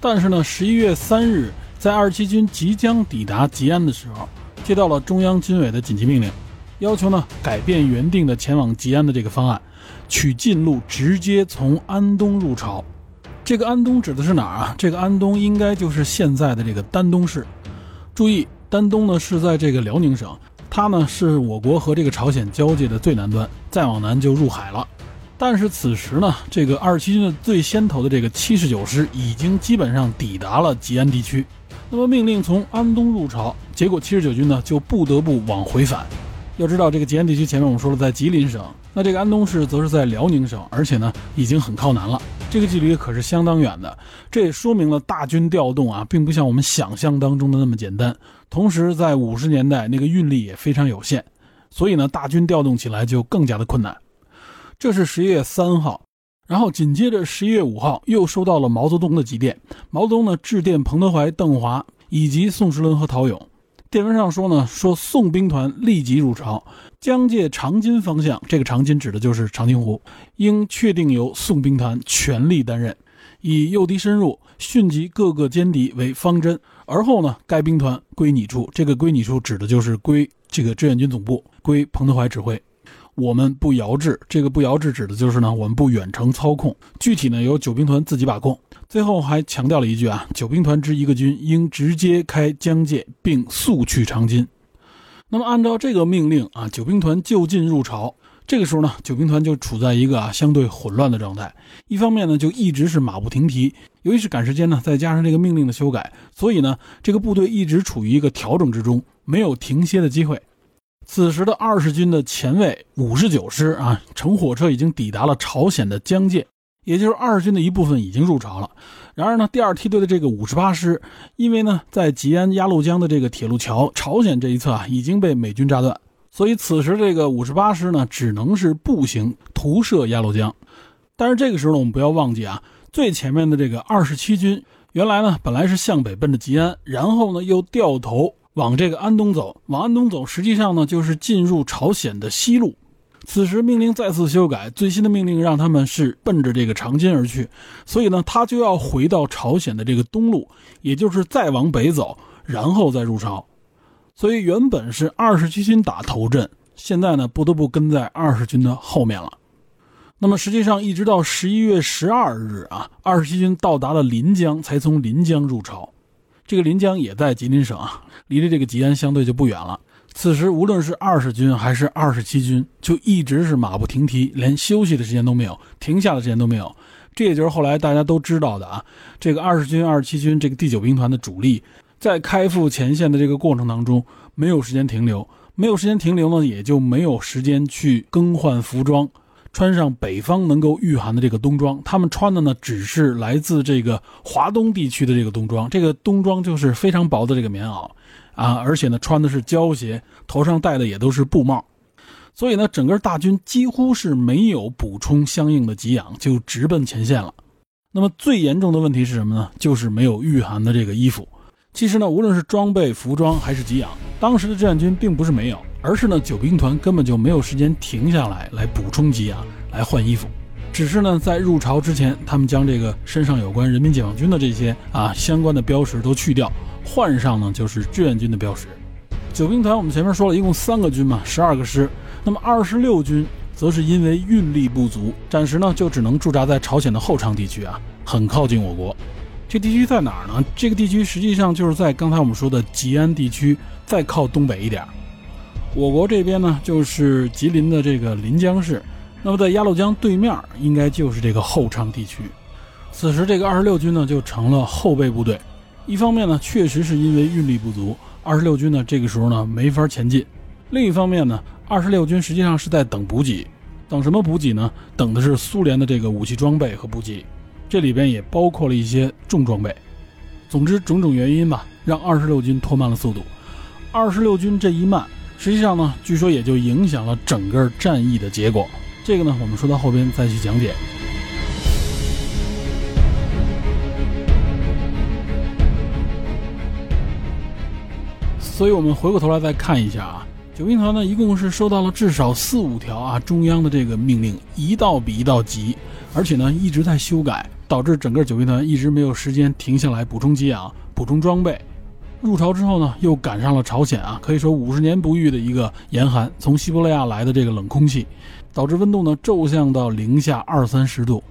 但是呢，十一月三日，在二七军即将抵达吉安的时候，接到了中央军委的紧急命令，要求呢改变原定的前往吉安的这个方案，取近路直接从安东入朝。这个安东指的是哪儿啊？这个安东应该就是现在的这个丹东市。注意，丹东呢是在这个辽宁省，它呢是我国和这个朝鲜交界的最南端，再往南就入海了。但是此时呢，这个二十七军的最先头的这个七十九师已经基本上抵达了吉安地区，那么命令从安东入朝，结果七十九军呢就不得不往回返。要知道，这个吉安地区前面我们说了在吉林省，那这个安东市则是在辽宁省，而且呢已经很靠南了，这个距离可是相当远的。这也说明了大军调动啊，并不像我们想象当中的那么简单。同时，在五十年代那个运力也非常有限，所以呢，大军调动起来就更加的困难。这是十一月三号，然后紧接着十一月五号又收到了毛泽东的急电。毛泽东呢致电彭德怀、邓华以及宋时轮和陶勇，电文上说呢，说宋兵团立即入朝，江界长津方向，这个长津指的就是长津湖，应确定由宋兵团全力担任，以诱敌深入、迅疾各个歼敌为方针。而后呢，该兵团归你处，这个归你处指的就是归这个志愿军总部，归彭德怀指挥。我们不遥制，这个不遥制指的就是呢，我们不远程操控，具体呢由九兵团自己把控。最后还强调了一句啊，九兵团之一个军应直接开江界，并速去长津。那么按照这个命令啊，九兵团就近入朝。这个时候呢，九兵团就处在一个啊相对混乱的状态。一方面呢，就一直是马不停蹄，由于是赶时间呢，再加上这个命令的修改，所以呢，这个部队一直处于一个调整之中，没有停歇的机会。此时的二十军的前卫五十九师啊，乘火车已经抵达了朝鲜的江界，也就是二十军的一部分已经入朝了。然而呢，第二梯队的这个五十八师，因为呢在吉安鸭绿江的这个铁路桥朝鲜这一侧啊已经被美军炸断，所以此时这个五十八师呢只能是步行徒涉鸭绿江。但是这个时候呢，我们不要忘记啊，最前面的这个二十七军原来呢本来是向北奔着吉安，然后呢又掉头。往这个安东走，往安东走，实际上呢就是进入朝鲜的西路。此时命令再次修改，最新的命令让他们是奔着这个长津而去，所以呢他就要回到朝鲜的这个东路，也就是再往北走，然后再入朝。所以原本是二十七军打头阵，现在呢不得不跟在二十军的后面了。那么实际上一直到十一月十二日啊，二十七军到达了临江，才从临江入朝。这个临江也在吉林省啊，离着这个吉安相对就不远了。此时无论是二十军还是二十七军，就一直是马不停蹄，连休息的时间都没有，停下的时间都没有。这也就是后来大家都知道的啊，这个二十军、二十七军这个第九兵团的主力，在开赴前线的这个过程当中，没有时间停留，没有时间停留呢，也就没有时间去更换服装，穿上北方能够御寒的这个冬装。他们穿的呢，只是来自这个华东地区的这个冬装，这个冬装就是非常薄的这个棉袄啊，而且呢，穿的是胶鞋，头上戴的也都是布帽，所以呢，整个大军几乎是没有补充相应的给养，就直奔前线了。那么最严重的问题是什么呢？就是没有御寒的这个衣服。其实呢，无论是装备、服装还是给养，当时的志愿军并不是没有，而是呢，九兵团根本就没有时间停下来来补充给养、来换衣服。只是呢，在入朝之前，他们将这个身上有关人民解放军的这些啊相关的标识都去掉，换上呢就是志愿军的标识。九兵团我们前面说了一共三个军嘛，十二个师。那么二十六军则是因为运力不足，暂时呢就只能驻扎在朝鲜的后昌地区啊，很靠近我国。这地区在哪儿呢？这个地区实际上就是在刚才我们说的吉安地区，再靠东北一点。我国这边呢，就是吉林的这个临江市。那么在鸭绿江对面，应该就是这个后昌地区。此时这个二十六军呢，就成了后备部队。一方面呢，确实是因为运力不足，二十六军呢这个时候呢没法前进；另一方面呢，二十六军实际上是在等补给，等什么补给呢？等的是苏联的这个武器装备和补给。这里边也包括了一些重装备。总之，种种原因吧，让二十六军拖慢了速度。二十六军这一慢，实际上呢，据说也就影响了整个战役的结果。这个呢，我们说到后边再去讲解。所以我们回过头来再看一下啊，九兵团呢，一共是收到了至少四五条啊中央的这个命令，一道比一道急，而且呢一直在修改。导致整个九兵团一直没有时间停下来补充给养、补充装备。入朝之后呢，又赶上了朝鲜啊，可以说五十年不遇的一个严寒，从西伯利亚来的这个冷空气，导致温度呢骤降到零下二三十度。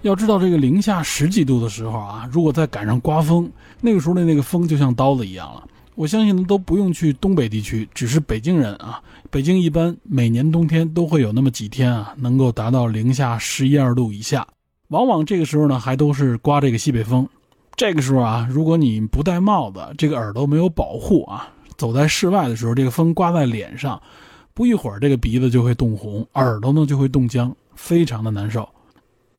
要知道这个零下十几度的时候啊，如果再赶上刮风，那个时候的那个风就像刀子一样了。我相信呢都不用去东北地区，只是北京人啊，北京一般每年冬天都会有那么几天啊，能够达到零下十一二度以下。往往这个时候呢，还都是刮这个西北风。这个时候啊，如果你不戴帽子，这个耳朵没有保护啊，走在室外的时候，这个风刮在脸上，不一会儿这个鼻子就会冻红，耳朵呢就会冻僵，非常的难受。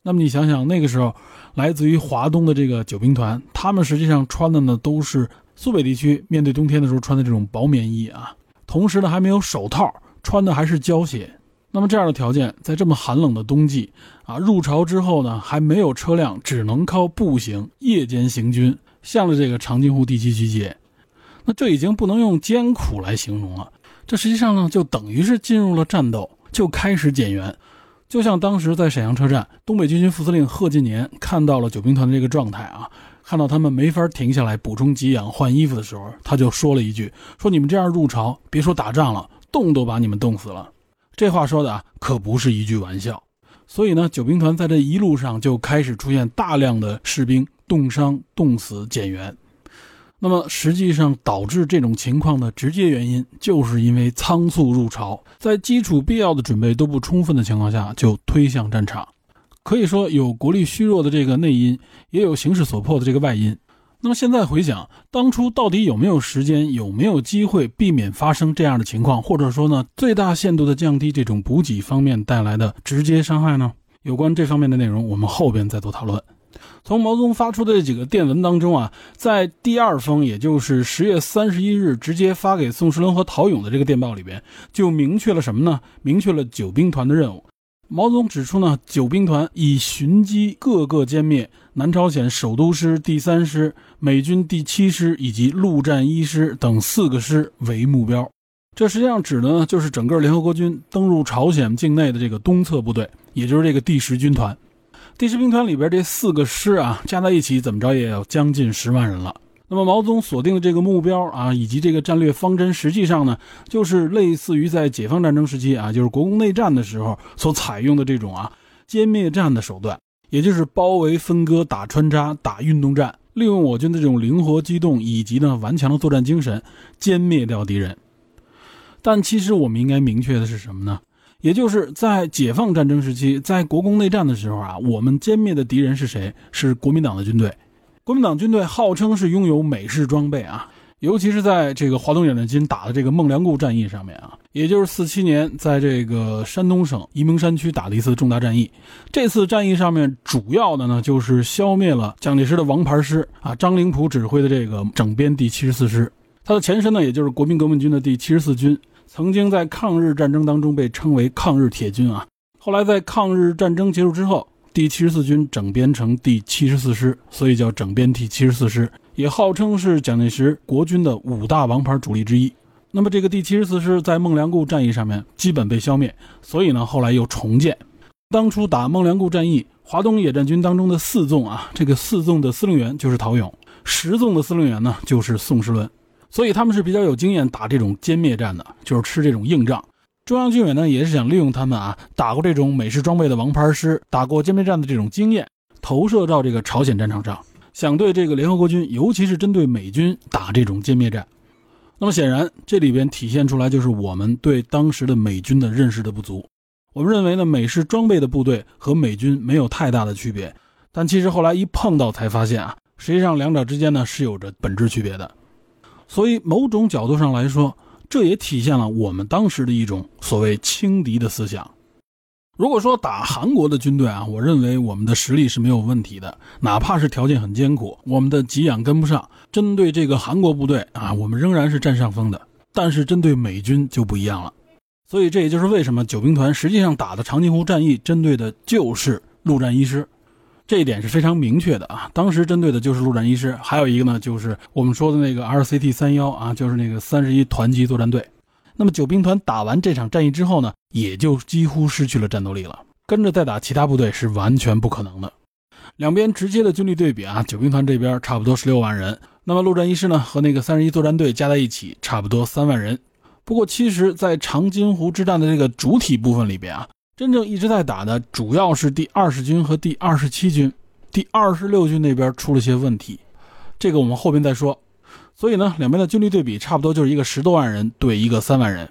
那么你想想，那个时候来自于华东的这个九兵团，他们实际上穿的呢都是苏北地区面对冬天的时候穿的这种薄棉衣啊，同时呢还没有手套，穿的还是胶鞋。那么这样的条件，在这么寒冷的冬季啊，入朝之后呢，还没有车辆，只能靠步行夜间行军，向着这个长津湖地区集结。那这已经不能用艰苦来形容了，这实际上呢，就等于是进入了战斗，就开始减员。就像当时在沈阳车站，东北军区副司令贺晋年看到了九兵团的这个状态啊，看到他们没法停下来补充给养、换衣服的时候，他就说了一句：“说你们这样入朝，别说打仗了，冻都把你们冻死了。”这话说的啊，可不是一句玩笑。所以呢，九兵团在这一路上就开始出现大量的士兵冻伤、冻死、减员。那么，实际上导致这种情况的直接原因，就是因为仓促入朝，在基础必要的准备都不充分的情况下就推向战场。可以说，有国力虚弱的这个内因，也有形势所迫的这个外因。那么现在回想，当初到底有没有时间，有没有机会避免发生这样的情况，或者说呢，最大限度的降低这种补给方面带来的直接伤害呢？有关这方面的内容，我们后边再做讨论。从毛泽东发出的这几个电文当中啊，在第二封，也就是十月三十一日直接发给宋时轮和陶勇的这个电报里边，就明确了什么呢？明确了九兵团的任务。毛泽东指出呢，九兵团以寻机各个歼灭南朝鲜首都师第三师、美军第七师以及陆战一师等四个师为目标。这实际上指的呢，就是整个联合国军登陆朝鲜境内的这个东侧部队，也就是这个第十军团。第十兵团里边这四个师啊，加在一起怎么着也要将近十万人了。那么毛泽东锁定的这个目标啊，以及这个战略方针，实际上呢，就是类似于在解放战争时期啊，就是国共内战的时候所采用的这种啊歼灭战的手段，也就是包围、分割、打穿插、打运动战，利用我军的这种灵活机动以及呢顽强的作战精神，歼灭掉敌人。但其实我们应该明确的是什么呢？也就是在解放战争时期，在国共内战的时候啊，我们歼灭的敌人是谁？是国民党的军队。国民党军队号称是拥有美式装备啊，尤其是在这个华东野战军打的这个孟良崮战役上面啊，也就是四七年在这个山东省沂蒙山区打的一次重大战役。这次战役上面主要的呢，就是消灭了蒋介石的王牌师啊，张灵甫指挥的这个整编第七十四师，它的前身呢，也就是国民革命军的第七十四军，曾经在抗日战争当中被称为抗日铁军啊。后来在抗日战争结束之后。第七十四军整编成第七十四师，所以叫整编第七十四师，也号称是蒋介石国军的五大王牌主力之一。那么这个第七十四师在孟良崮战役上面基本被消灭，所以呢后来又重建。当初打孟良崮战役，华东野战军当中的四纵啊，这个四纵的司令员就是陶勇，十纵的司令员呢就是宋时轮，所以他们是比较有经验打这种歼灭战的，就是吃这种硬仗。中央军委呢，也是想利用他们啊，打过这种美式装备的王牌师，打过歼灭战的这种经验，投射到这个朝鲜战场上，想对这个联合国军，尤其是针对美军打这种歼灭战。那么显然，这里边体现出来就是我们对当时的美军的认识的不足。我们认为呢，美式装备的部队和美军没有太大的区别，但其实后来一碰到才发现啊，实际上两者之间呢是有着本质区别的。所以某种角度上来说。这也体现了我们当时的一种所谓轻敌的思想。如果说打韩国的军队啊，我认为我们的实力是没有问题的，哪怕是条件很艰苦，我们的给养跟不上，针对这个韩国部队啊，我们仍然是占上风的。但是针对美军就不一样了。所以这也就是为什么九兵团实际上打的长津湖战役，针对的就是陆战一师。这一点是非常明确的啊！当时针对的就是陆战一师，还有一个呢，就是我们说的那个 RCT 三幺啊，就是那个三十一团级作战队。那么九兵团打完这场战役之后呢，也就几乎失去了战斗力了，跟着再打其他部队是完全不可能的。两边直接的军力对比啊，九兵团这边差不多十六万人，那么陆战一师呢和那个三十一作战队加在一起差不多三万人。不过其实，在长津湖之战的这个主体部分里边啊。真正一直在打的主要是第二十军和第二十七军，第二十六军那边出了些问题，这个我们后边再说。所以呢，两边的军力对比差不多就是一个十多万人对一个三万人。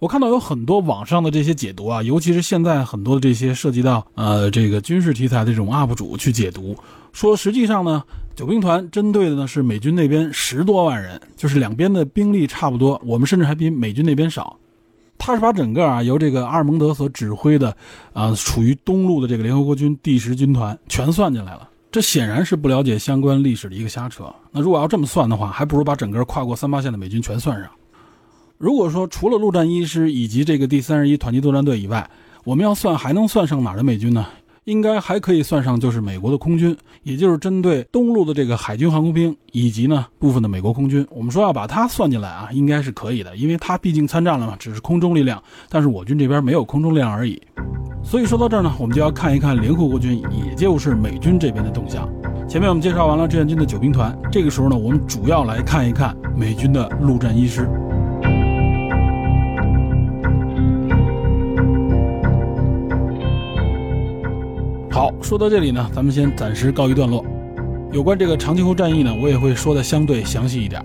我看到有很多网上的这些解读啊，尤其是现在很多的这些涉及到呃这个军事题材的这种 UP 主去解读，说实际上呢，九兵团针对的呢是美军那边十多万人，就是两边的兵力差不多，我们甚至还比美军那边少。他是把整个啊由这个阿尔蒙德所指挥的，啊处于东路的这个联合国军第十军团全算进来了，这显然是不了解相关历史的一个瞎扯。那如果要这么算的话，还不如把整个跨过三八线的美军全算上。如果说除了陆战一师以及这个第三十一团级作战队以外，我们要算还能算上哪儿的美军呢？应该还可以算上，就是美国的空军，也就是针对东路的这个海军航空兵，以及呢部分的美国空军。我们说要把它算进来啊，应该是可以的，因为它毕竟参战了嘛，只是空中力量，但是我军这边没有空中力量而已。所以说到这儿呢，我们就要看一看联合国军，也就是美军这边的动向。前面我们介绍完了志愿军的九兵团，这个时候呢，我们主要来看一看美军的陆战一师。好，说到这里呢，咱们先暂时告一段落。有关这个长津湖战役呢，我也会说的相对详细一点。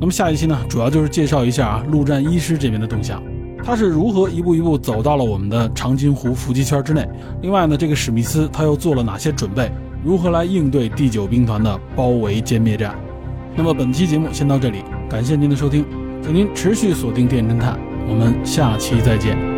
那么下一期呢，主要就是介绍一下啊，陆战一师这边的动向，他是如何一步一步走到了我们的长津湖伏击圈之内。另外呢，这个史密斯他又做了哪些准备，如何来应对第九兵团的包围歼灭战？那么本期节目先到这里，感谢您的收听，请您持续锁定电侦探，我们下期再见。